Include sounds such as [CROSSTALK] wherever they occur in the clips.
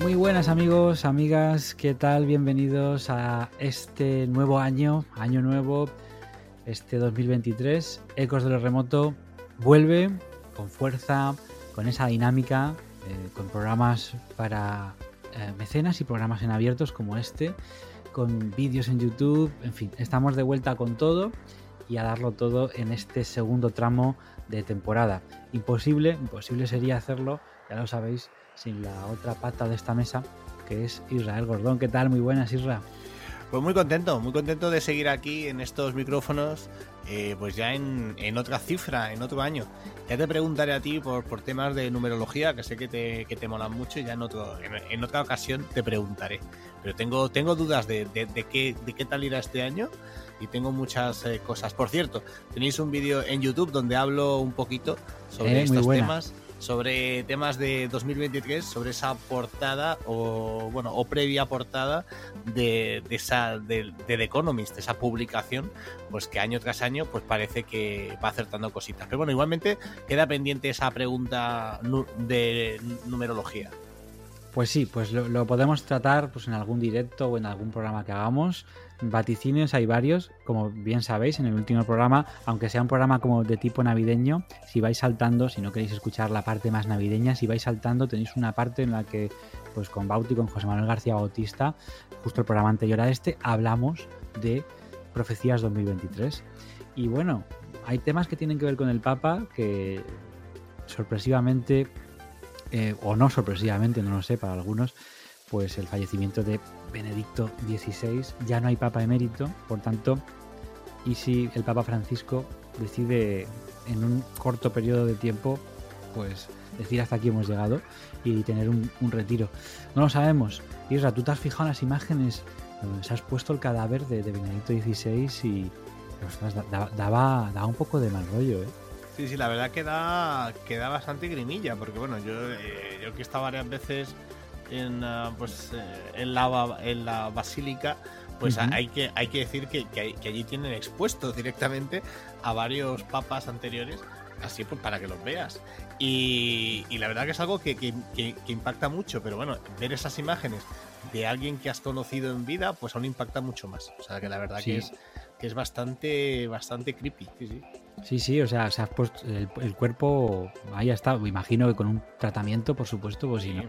Muy buenas amigos, amigas, ¿qué tal? Bienvenidos a este nuevo año, año nuevo, este 2023. Ecos de lo remoto vuelve con fuerza, con esa dinámica, eh, con programas para eh, mecenas y programas en abiertos como este, con vídeos en YouTube, en fin, estamos de vuelta con todo y a darlo todo en este segundo tramo de temporada. Imposible, imposible sería hacerlo, ya lo sabéis, sin la otra pata de esta mesa, que es Israel Gordón. ¿Qué tal? Muy buenas, Isra. Pues muy contento, muy contento de seguir aquí en estos micrófonos, eh, pues ya en, en, otra cifra, en otro año. Ya te preguntaré a ti por, por temas de numerología, que sé que te, que te molan mucho, y ya en, otro, en, en, otra ocasión te preguntaré. Pero tengo, tengo dudas de, de, de, qué, de qué tal irá este año y tengo muchas eh, cosas. Por cierto, tenéis un vídeo en YouTube donde hablo un poquito sobre Eh, estos buena. temas sobre temas de 2023, sobre esa portada o bueno o previa portada de, de esa de, de, Economist, esa publicación, pues que año tras año pues parece que va acertando cositas. Pero bueno, igualmente queda pendiente esa pregunta de numerología. Pues sí, pues lo, podemos tratar pues en algún directo o en algún programa que hagamos. Vaticinios hay varios, como bien sabéis, en el último programa, aunque sea un programa como de tipo navideño, si vais saltando, si no queréis escuchar la parte más navideña, si vais saltando tenéis una parte en la que, pues con Bauti, con José Manuel García Bautista, justo el programa anterior a este, hablamos de profecías 2023. Y bueno, hay temas que tienen que ver con el Papa que sorpresivamente eh, o no sorpresivamente, no lo sé, para algunos, pues el fallecimiento de Benedicto XVI, ya no hay Papa emérito, por tanto, y si el Papa Francisco decide en un corto periodo de tiempo, pues decir hasta aquí hemos llegado y tener un, un retiro. No lo sabemos. Isra, tú te has fijado en las imágenes se has puesto el cadáver de, Benedicto XVI y ostras, daba, daba un poco de mal rollo, ¿eh? Sí, sí, la verdad que da, que da bastante grimilla, porque bueno, yo, eh, yo que he estado varias veces en, uh, pues, eh, en, la, en la basílica, pues uh -huh. hay, que, hay que decir que, que, que, allí tienen expuestos directamente a varios papas anteriores, así pues para que los veas. Y, y la verdad que es algo que, que, impacta mucho, pero bueno, ver esas imágenes de alguien que has conocido en vida, pues aún impacta mucho más. O sea que la verdad sí. que es que es bastante bastante creepy. Sí, sí. Sí, sí, o sea, se ha puesto el, el, cuerpo ahí ha estado, me imagino que con un tratamiento, por supuesto, pues sí, ¿no?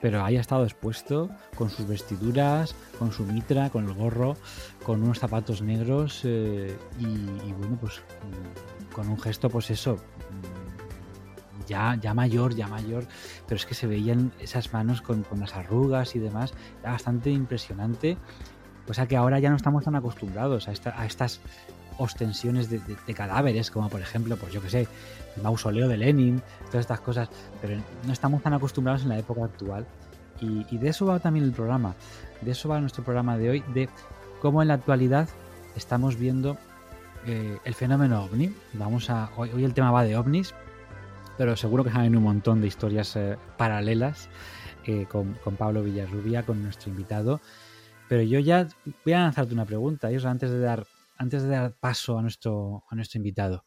Pero ahí ha estado expuesto con sus vestiduras, con su mitra, con el gorro, con unos zapatos negros eh, y, y, bueno, pues mm, con un gesto, pues eso, mm, ya, ya mayor, ya mayor, pero es que se veían esas manos con, con las arrugas y demás, era bastante impresionante. O sea que ahora ya no estamos tan acostumbrados a, esta, a estas ostensiones de, cadáveres, como por ejemplo, pues yo que sé, el mausoleo de Lenin, todas estas cosas, pero no estamos tan acostumbrados en la época actual. Y, de eso va también el programa, de eso va nuestro programa de hoy, de cómo en la actualidad estamos viendo eh, el fenómeno ovni. Vamos a, hoy, el tema va de ovnis, pero seguro que saben un montón de historias eh, paralelas eh, con, con Pablo Villarrubia, con nuestro invitado. Pero yo ya voy a lanzarte una pregunta, Isra, antes de dar antes de dar paso a nuestro, a nuestro invitado,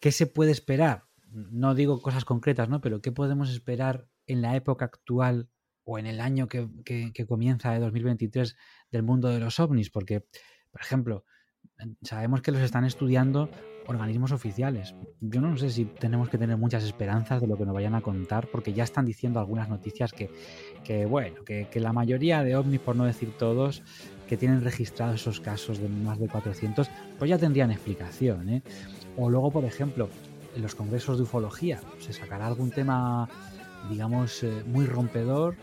¿qué se puede esperar? No digo cosas concretas, ¿no? Pero ¿qué podemos esperar en la época actual o en el año que, que, que comienza de 2023 del mundo de los ovnis? Porque, por ejemplo, sabemos que los están estudiando organismos oficiales. Yo no sé si tenemos que tener muchas esperanzas de lo que nos vayan a contar, porque ya están diciendo algunas noticias que, que bueno, que, la mayoría de ovnis, por no decir todos, que tienen registrados esos casos de más de 400, pues ya tendrían explicación. ¿eh? O luego, por ejemplo, en los congresos de ufología, se sacará algún tema, digamos, eh, muy rompedor,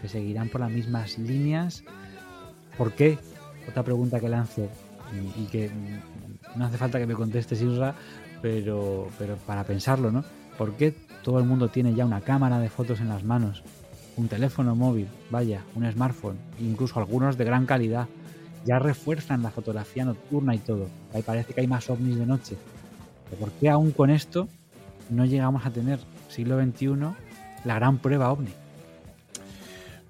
se seguirán por las mismas líneas. ¿Por qué? Otra pregunta que lanzo y, que no hace falta que me contestes, Isra, pero, pero para pensarlo, ¿no? ¿Por qué todo el mundo tiene ya una cámara de fotos en las manos? Un teléfono móvil, vaya, un smartphone, incluso algunos de gran calidad. Ya refuerzan la fotografía nocturna y todo. Ahí parece que hay más ovnis de noche. ¿Por qué aún con esto no llegamos a tener siglo XXI la gran prueba ovni?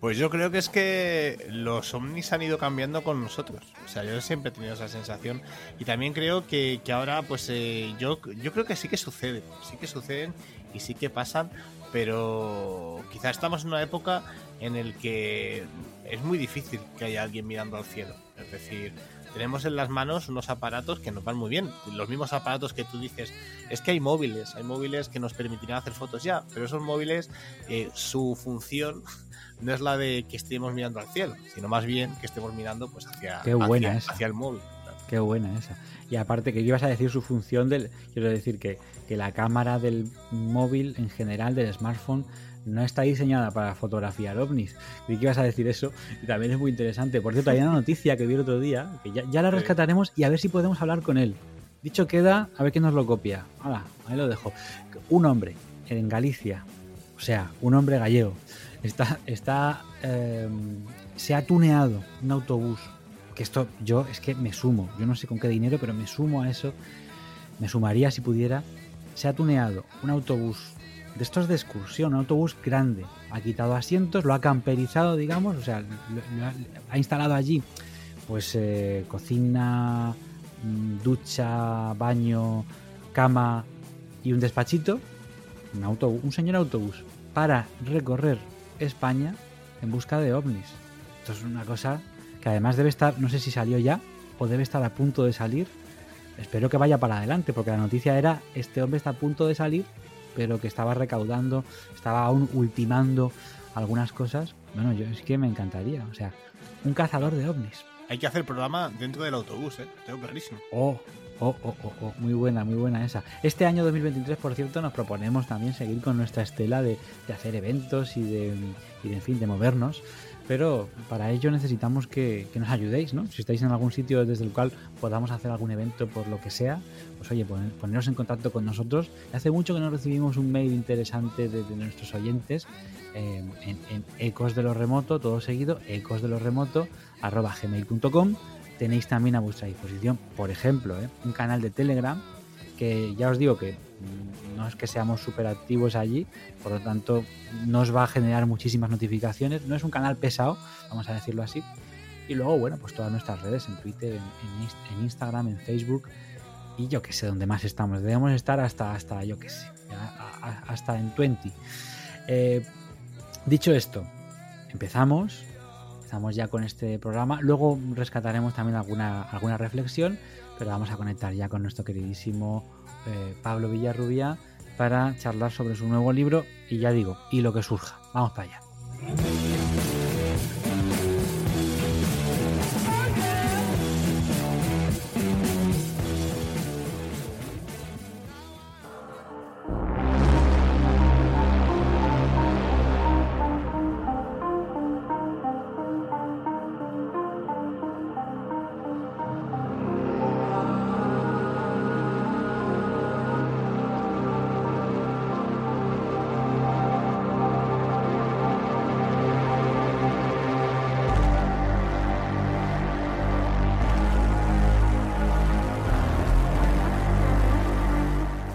Pues yo creo que es que los ovnis han ido cambiando con nosotros. O sea, yo siempre he tenido esa sensación. Y también creo que, ahora, pues eh, yo, yo creo que sí que sucede. Sí que suceden y sí que pasan. Pero quizá estamos en una época en el que es muy difícil que haya alguien mirando al cielo. Es decir, tenemos en las manos unos aparatos que nos van muy bien. Los mismos aparatos que tú dices, es que hay móviles, hay móviles que nos permitirán hacer fotos ya, pero esos móviles, eh, su función [LAUGHS] no es la de que estemos mirando al cielo, sino más bien que estemos mirando pues hacia, Qué buena hacia, el móvil. Qué buena esa. Y aparte que ibas a decir su función del, quiero decir que, que la cámara del móvil en general, del smartphone, no está diseñada para fotografiar ovnis. Y que ibas a decir eso, y también es muy interesante. Por cierto, hay una noticia que vi el otro día, que ya, la rescataremos y a ver si podemos hablar con él. Dicho queda, a ver quién nos lo copia. Hola, ahí lo dejo. Un hombre en Galicia, o sea, un hombre gallego, está, está em, se ha tuneado un autobús. Que esto yo es que me sumo, yo no sé con qué dinero, pero me sumo a eso. Me sumaría si pudiera. Se ha tuneado un autobús de estos de excursión, un autobús grande. Ha quitado asientos, lo ha camperizado, digamos, o sea, ha instalado allí pues eh, cocina, mm, ducha, baño, cama y un despachito, un, autobús, un señor autobús, para recorrer España en busca de ovnis. Esto es una cosa que además debe estar, no sé si salió ya o debe estar a punto de salir. Espero que vaya para adelante, porque la noticia era, este hombre está a punto de salir pero que estaba recaudando, estaba aún ultimando algunas cosas. Bueno, yo es que me encantaría. O sea, un cazador de ovnis. Hay que hacer programa dentro del autobús, ¿eh? Tengo clarísimo. Oh, oh, oh, oh, oh, muy buena, muy buena esa. Este año 2023, por cierto, nos proponemos también seguir con nuestra estela de, hacer eventos y de, y de, en fin, de movernos pero para ello necesitamos que, nos ayudéis, ¿no? Si estáis en algún sitio desde el cual podamos hacer algún evento por lo que sea, pues oye, poneros en contacto con nosotros. Hace mucho que no recibimos un mail interesante de, nuestros oyentes eh, en, ecos de lo remoto, todo seguido, ecos de lo remoto, arroba gmail.com. Tenéis también a vuestra disposición, por ejemplo, ¿eh? un canal de Telegram que ya os digo que no es que seamos súper activos allí, por lo tanto nos va a generar muchísimas notificaciones. No es un canal pesado, vamos a decirlo así. Y luego, bueno, pues todas nuestras redes, en Twitter, en, Instagram, en Facebook y yo que sé dónde más estamos. Debemos estar hasta, hasta yo que sé, hasta en 20. Eh, dicho esto, empezamos. Empezamos ya con este programa. Luego rescataremos también alguna, alguna reflexión, pero vamos a conectar ya con nuestro queridísimo eh, Pablo Villarrubia para charlar sobre su nuevo libro y ya digo, y lo que surja. Vamos para allá.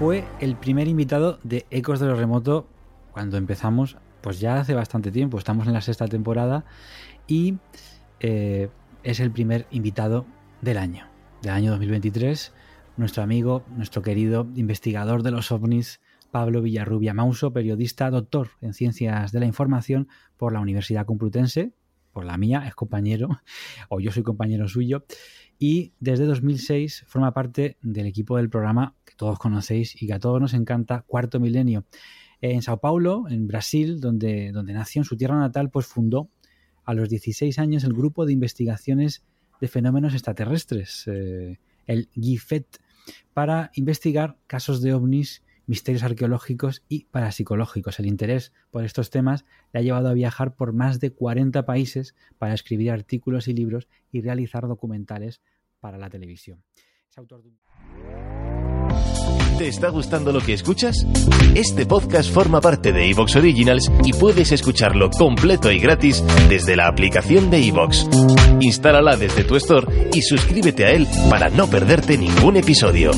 Fue el primer invitado de Ecos de lo Remoto cuando empezamos, pues ya hace bastante tiempo, estamos en la sexta temporada y eh, es el primer invitado del año, del año 2023, nuestro amigo, nuestro querido investigador de los ovnis, Pablo Villarrubia Mauso, periodista, doctor en Ciencias de la Información por la Universidad Complutense, por la mía, es compañero, [LAUGHS] o yo soy compañero suyo, y desde 2006 forma parte del equipo del programa que todos conocéis y que a todos nos encanta, Cuarto Milenio. En Sao Paulo, en Brasil, donde, donde nació en su tierra natal, pues fundó a los 16 años el grupo de investigaciones de fenómenos extraterrestres, eh, el GIFET, para investigar casos de ovnis misterios arqueológicos y parapsicológicos. El interés por estos temas le ha llevado a viajar por más de 40 países para escribir artículos y libros y realizar documentales para la televisión. ¿Te está gustando lo que escuchas? Este podcast forma parte de Evox Originals y puedes escucharlo completo y gratis desde la aplicación de Evox. Instálala desde tu store y suscríbete a él para no perderte ningún episodio.